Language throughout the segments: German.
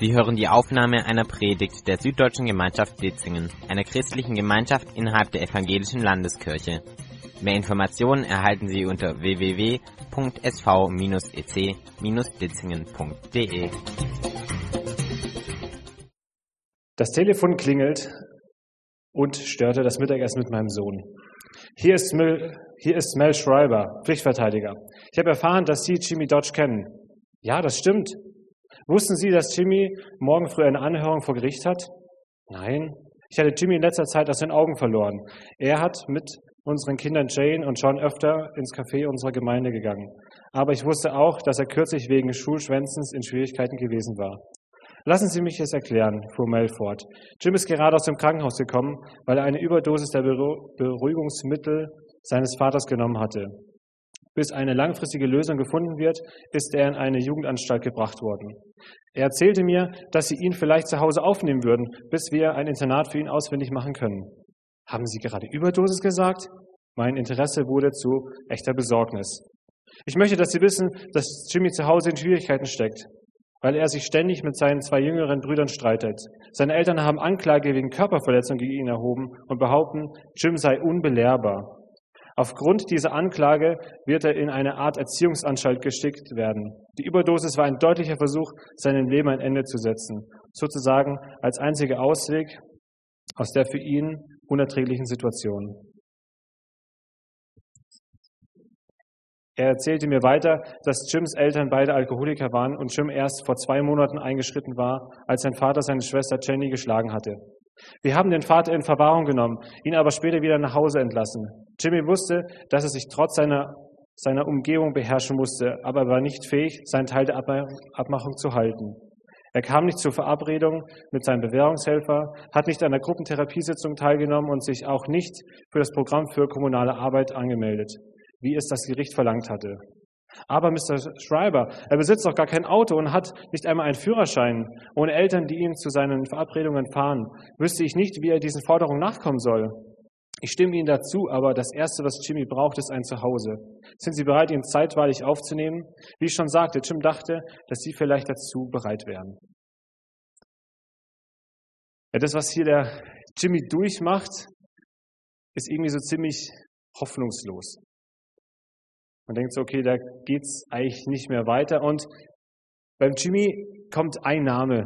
Sie hören die Aufnahme einer Predigt der Süddeutschen Gemeinschaft Ditzingen, einer christlichen Gemeinschaft innerhalb der Evangelischen Landeskirche. Mehr Informationen erhalten Sie unter www.sv-ec-ditzingen.de. Das Telefon klingelt und störte das Mittagessen mit meinem Sohn. Hier ist Mel, hier ist Mel Schreiber, Pflichtverteidiger. Ich habe erfahren, dass Sie Jimmy Dodge kennen. Ja, das stimmt. Wussten Sie, dass Jimmy morgen früh eine Anhörung vor Gericht hat? Nein. Ich hatte Jimmy in letzter Zeit aus den Augen verloren. Er hat mit unseren Kindern Jane und John öfter ins Café unserer Gemeinde gegangen. Aber ich wusste auch, dass er kürzlich wegen Schulschwänzens in Schwierigkeiten gewesen war. Lassen Sie mich es erklären, fuhr Mel fort. Jim ist gerade aus dem Krankenhaus gekommen, weil er eine Überdosis der Beruhigungsmittel seines Vaters genommen hatte. Bis eine langfristige Lösung gefunden wird, ist er in eine Jugendanstalt gebracht worden. Er erzählte mir, dass sie ihn vielleicht zu Hause aufnehmen würden, bis wir ein Internat für ihn auswendig machen können. Haben Sie gerade Überdosis gesagt? Mein Interesse wurde zu echter Besorgnis. Ich möchte, dass Sie wissen, dass Jimmy zu Hause in Schwierigkeiten steckt, weil er sich ständig mit seinen zwei jüngeren Brüdern streitet. Seine Eltern haben Anklage wegen Körperverletzung gegen ihn erhoben und behaupten, Jim sei unbelehrbar. Aufgrund dieser Anklage wird er in eine Art Erziehungsanstalt geschickt werden. Die Überdosis war ein deutlicher Versuch, seinem Leben ein Ende zu setzen, sozusagen als einziger Ausweg aus der für ihn unerträglichen Situation. Er erzählte mir weiter, dass Jims Eltern beide Alkoholiker waren und Jim erst vor zwei Monaten eingeschritten war, als sein Vater seine Schwester Jenny geschlagen hatte. Wir haben den Vater in Verwahrung genommen, ihn aber später wieder nach Hause entlassen. Jimmy wusste, dass er sich trotz seiner, seiner Umgebung beherrschen musste, aber er war nicht fähig, seinen Teil der Abmachung zu halten. Er kam nicht zur Verabredung mit seinem Bewährungshelfer, hat nicht an der Gruppentherapiesitzung teilgenommen und sich auch nicht für das Programm für kommunale Arbeit angemeldet, wie es das Gericht verlangt hatte. Aber Mr. Schreiber, er besitzt doch gar kein Auto und hat nicht einmal einen Führerschein. Ohne Eltern, die ihn zu seinen Verabredungen fahren, wüsste ich nicht, wie er diesen Forderungen nachkommen soll. Ich stimme Ihnen dazu, aber das Erste, was Jimmy braucht, ist ein Zuhause. Sind Sie bereit, ihn zeitweilig aufzunehmen? Wie ich schon sagte, Jim dachte, dass Sie vielleicht dazu bereit wären. Ja, das, was hier der Jimmy durchmacht, ist irgendwie so ziemlich hoffnungslos. Man denkt so, okay, da geht's eigentlich nicht mehr weiter. Und beim Jimmy kommt ein Name.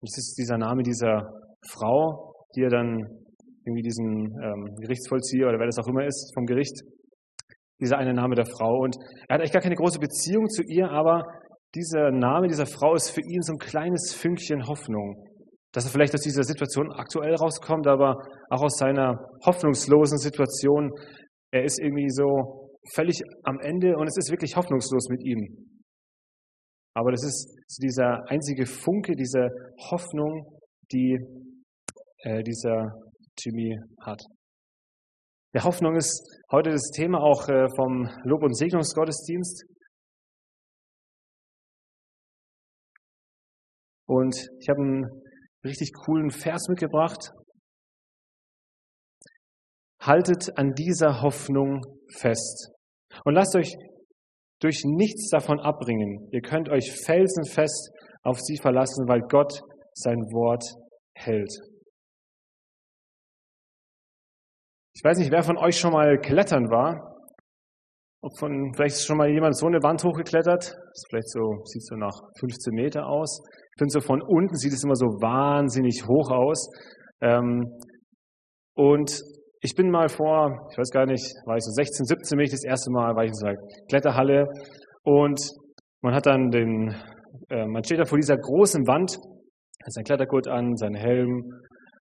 Das ist dieser Name dieser Frau, die er dann irgendwie diesen ähm, Gerichtsvollzieher oder wer das auch immer ist vom Gericht, dieser eine Name der Frau. Und er hat eigentlich gar keine große Beziehung zu ihr, aber dieser Name dieser Frau ist für ihn so ein kleines Fünkchen Hoffnung, dass er vielleicht aus dieser Situation aktuell rauskommt, aber auch aus seiner hoffnungslosen Situation. Er ist irgendwie so völlig am Ende und es ist wirklich hoffnungslos mit ihm. Aber das ist dieser einzige Funke, diese Hoffnung, die äh, dieser Jimmy hat. Der Hoffnung ist heute das Thema auch äh, vom Lob- und Segnungsgottesdienst. Und ich habe einen richtig coolen Vers mitgebracht. Haltet an dieser Hoffnung fest und lasst euch durch nichts davon abbringen. Ihr könnt euch felsenfest auf sie verlassen, weil Gott sein Wort hält. Ich weiß nicht, wer von euch schon mal klettern war. Ob von, vielleicht ist schon mal jemand so eine Wand hochgeklettert. Das vielleicht so, sieht so nach 15 Meter aus. Ich finde so von unten sieht es immer so wahnsinnig hoch aus. Ähm, und ich bin mal vor, ich weiß gar nicht, war ich so 16, 17 bin ich das erste Mal, war ich in so einer Kletterhalle und man hat dann den, äh, man steht da vor dieser großen Wand, hat sein Klettergurt an, seinen Helm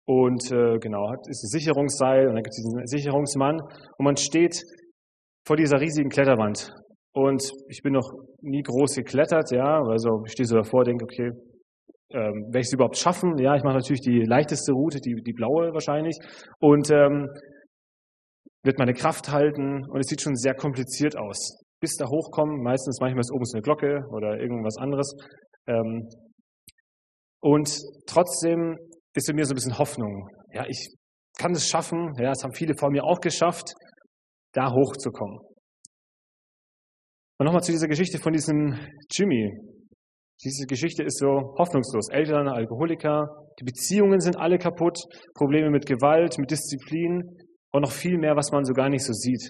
und äh, genau, hat, ist ein Sicherungsseil und dann gibt es diesen Sicherungsmann und man steht vor dieser riesigen Kletterwand. Und ich bin noch nie groß geklettert, ja, also ich stehe so davor, denke, okay, ähm, werde ich es überhaupt schaffen? Ja, ich mache natürlich die leichteste Route, die, die blaue wahrscheinlich. Und ähm, wird meine Kraft halten und es sieht schon sehr kompliziert aus. Bis da hochkommen, meistens manchmal ist oben eine Glocke oder irgendwas anderes. Ähm, und trotzdem ist in mir so ein bisschen Hoffnung. Ja, ich kann es schaffen. Ja, es haben viele vor mir auch geschafft, da hochzukommen. Und nochmal zu dieser Geschichte von diesem Jimmy. Diese Geschichte ist so hoffnungslos. Eltern, Alkoholiker, die Beziehungen sind alle kaputt, Probleme mit Gewalt, mit Disziplin und noch viel mehr, was man so gar nicht so sieht.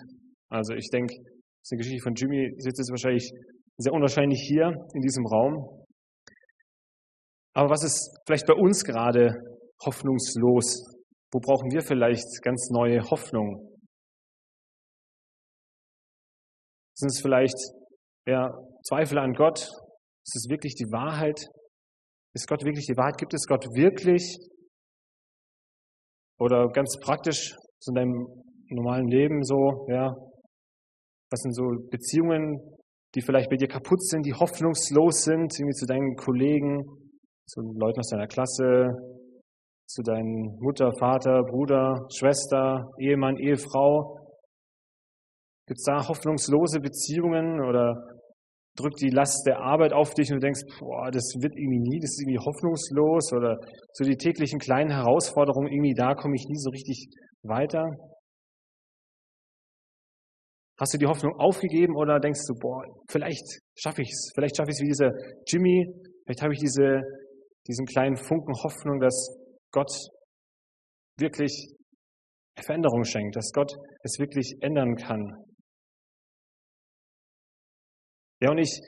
Also ich denke, das ist eine Geschichte von Jimmy, sitzt jetzt wahrscheinlich sehr unwahrscheinlich hier in diesem Raum. Aber was ist vielleicht bei uns gerade hoffnungslos? Wo brauchen wir vielleicht ganz neue Hoffnung? Sind es vielleicht ja, Zweifel an Gott? Ist es wirklich die Wahrheit? Ist Gott wirklich die Wahrheit? Gibt es Gott wirklich? Oder ganz praktisch, so in deinem normalen Leben so, ja, was sind so Beziehungen, die vielleicht bei dir kaputt sind, die hoffnungslos sind, irgendwie zu deinen Kollegen, zu Leuten aus deiner Klasse, zu deinen Mutter, Vater, Bruder, Schwester, Ehemann, Ehefrau? Gibt es da hoffnungslose Beziehungen oder drückt die Last der Arbeit auf dich und du denkst, boah, das wird irgendwie nie, das ist irgendwie hoffnungslos oder so die täglichen kleinen Herausforderungen, irgendwie da komme ich nie so richtig weiter? Hast du die Hoffnung aufgegeben oder denkst du, boah, vielleicht schaffe ich es, vielleicht schaffe ich es wie dieser Jimmy, vielleicht habe ich diese, diesen kleinen Funken Hoffnung, dass Gott wirklich Veränderung schenkt, dass Gott es wirklich ändern kann. Ja, und ich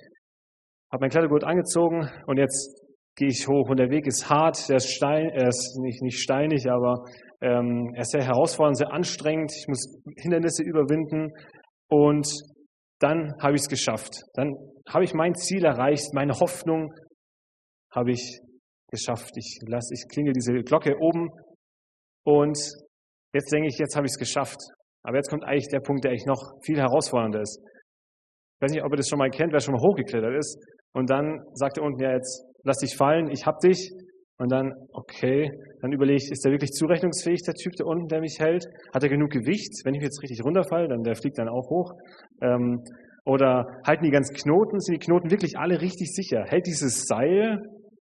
habe mein Kleidergurt angezogen und jetzt gehe ich hoch und der Weg ist hart, der ist stein, er ist nicht, nicht steinig, aber ähm, er ist sehr herausfordernd, sehr anstrengend. Ich muss Hindernisse überwinden und dann habe ich es geschafft. Dann habe ich mein Ziel erreicht, meine Hoffnung habe ich geschafft. Ich lasse, ich klingel diese Glocke oben und jetzt denke ich, jetzt habe ich es geschafft. Aber jetzt kommt eigentlich der Punkt, der eigentlich noch viel herausfordernder ist. Ich weiß nicht, ob ihr das schon mal kennt, wer schon mal hochgeklettert ist. Und dann sagt er unten, ja, jetzt lass dich fallen, ich hab dich. Und dann, okay, dann überlege ich, ist der wirklich zurechnungsfähig, der Typ da unten, der mich hält? Hat er genug Gewicht? Wenn ich jetzt richtig runterfalle, dann der fliegt dann auch hoch. Ähm, oder halten die ganzen Knoten? Sind die Knoten wirklich alle richtig sicher? Hält dieses Seil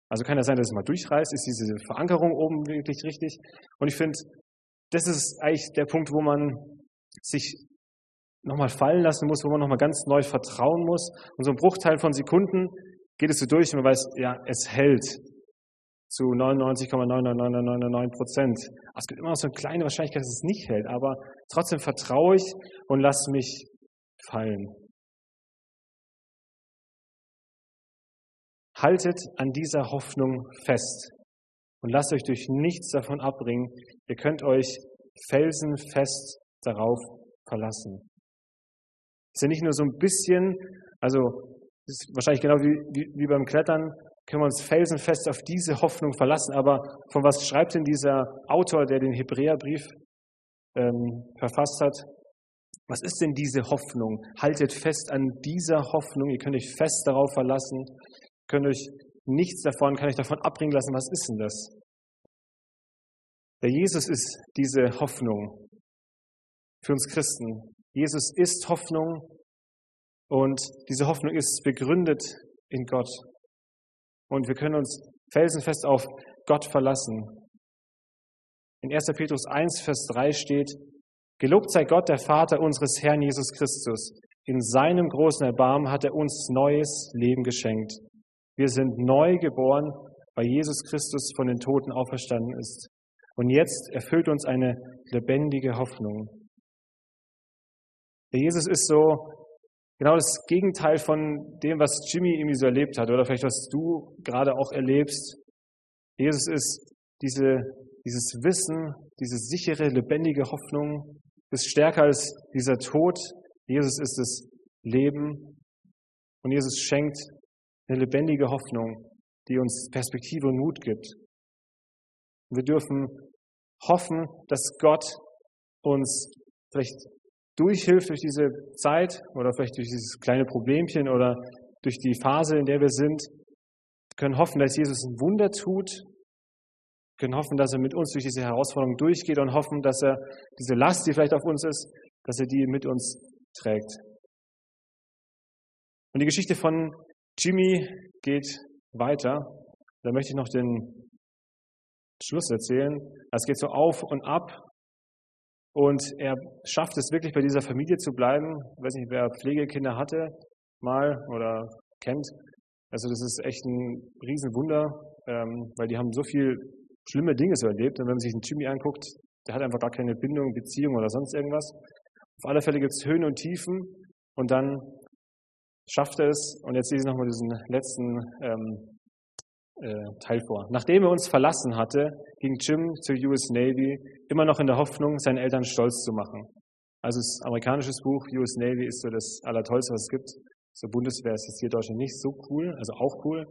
also kann ja sein, dass es mal durchreißt, ist diese Verankerung oben wirklich richtig. Und ich finde, das ist eigentlich der Punkt, wo man sich nochmal fallen lassen muss, wo man nochmal ganz neu vertrauen muss. Und so ein Bruchteil von Sekunden geht es so durch und man weiß, ja, es hält zu 99,99999 Prozent. Es gibt immer noch so eine kleine Wahrscheinlichkeit, dass es nicht hält, aber trotzdem vertraue ich und lasse mich fallen. Haltet an dieser Hoffnung fest und lasst euch durch nichts davon abbringen. Ihr könnt euch felsenfest darauf verlassen. Ist ja nicht nur so ein bisschen, also ist wahrscheinlich genau wie, wie, wie beim Klettern, können wir uns felsenfest auf diese Hoffnung verlassen. Aber von was schreibt denn dieser Autor, der den Hebräerbrief ähm, verfasst hat? Was ist denn diese Hoffnung? Haltet fest an dieser Hoffnung. Ihr könnt euch fest darauf verlassen könnt euch nichts davon, kann ich davon abbringen lassen. Was ist denn das? Der Jesus ist diese Hoffnung für uns Christen. Jesus ist Hoffnung und diese Hoffnung ist begründet in Gott. Und wir können uns felsenfest auf Gott verlassen. In 1. Petrus 1, Vers 3 steht, Gelobt sei Gott, der Vater unseres Herrn Jesus Christus. In seinem großen Erbarmen hat er uns neues Leben geschenkt wir sind neu geboren, weil Jesus Christus von den Toten auferstanden ist. Und jetzt erfüllt uns eine lebendige Hoffnung. Der Jesus ist so genau das Gegenteil von dem, was Jimmy irgendwie so erlebt hat oder vielleicht was du gerade auch erlebst. Jesus ist diese, dieses Wissen, diese sichere, lebendige Hoffnung, ist stärker als dieser Tod. Jesus ist das Leben und Jesus schenkt eine lebendige Hoffnung, die uns Perspektive und Mut gibt. wir dürfen hoffen, dass Gott uns vielleicht durchhilft durch diese Zeit oder vielleicht durch dieses kleine Problemchen oder durch die Phase, in der wir sind. Können hoffen, dass Jesus ein Wunder tut. Können hoffen, dass er mit uns durch diese Herausforderung durchgeht und hoffen, dass er diese Last, die vielleicht auf uns ist, dass er die mit uns trägt. Und die Geschichte von Jimmy geht weiter. Da möchte ich noch den Schluss erzählen. Es geht so auf und ab. Und er schafft es wirklich bei dieser Familie zu bleiben. Ich weiß nicht, wer Pflegekinder hatte, mal oder kennt. Also das ist echt ein Riesenwunder, ähm, weil die haben so viel schlimme Dinge so erlebt. Und wenn man sich den Jimmy anguckt, der hat einfach gar keine Bindung, Beziehung oder sonst irgendwas. Auf alle Fälle gibt es Höhen und Tiefen und dann schafft er es. Und jetzt lese ich nochmal diesen letzten ähm, äh, Teil vor. Nachdem er uns verlassen hatte, ging Jim zur US Navy, immer noch in der Hoffnung, seinen Eltern stolz zu machen. Also das amerikanische Buch US Navy ist so das Allertollste, was es gibt. So Bundeswehr ist jetzt hier in Deutschland nicht so cool, also auch cool.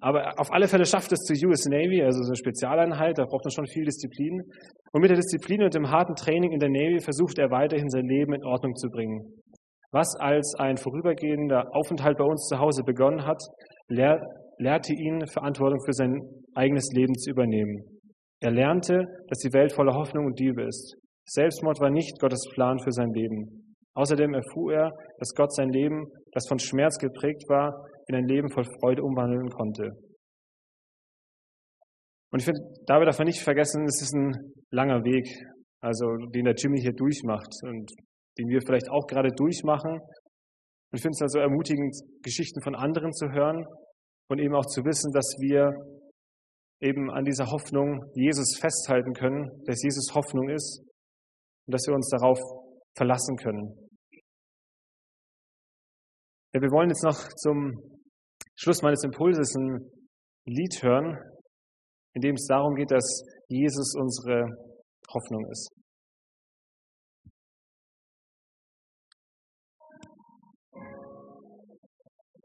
Aber auf alle Fälle schafft es zur US Navy, also so eine Spezialeinheit, da braucht man schon viel Disziplin. Und mit der Disziplin und dem harten Training in der Navy versucht er weiterhin sein Leben in Ordnung zu bringen. Was als ein vorübergehender Aufenthalt bei uns zu Hause begonnen hat, lehrte ihn, Verantwortung für sein eigenes Leben zu übernehmen. Er lernte, dass die Welt voller Hoffnung und Liebe ist. Selbstmord war nicht Gottes Plan für sein Leben. Außerdem erfuhr er, dass Gott sein Leben, das von Schmerz geprägt war, in ein Leben voll Freude umwandeln konnte. Und ich finde, dabei darf man nicht vergessen, es ist ein langer Weg, also den der Jimmy hier durchmacht und den wir vielleicht auch gerade durchmachen. Und ich finde es also ermutigend, Geschichten von anderen zu hören und eben auch zu wissen, dass wir eben an dieser Hoffnung Jesus festhalten können, dass Jesus Hoffnung ist und dass wir uns darauf verlassen können. Ja, wir wollen jetzt noch zum Schluss meines Impulses ein Lied hören, in dem es darum geht, dass Jesus unsere Hoffnung ist.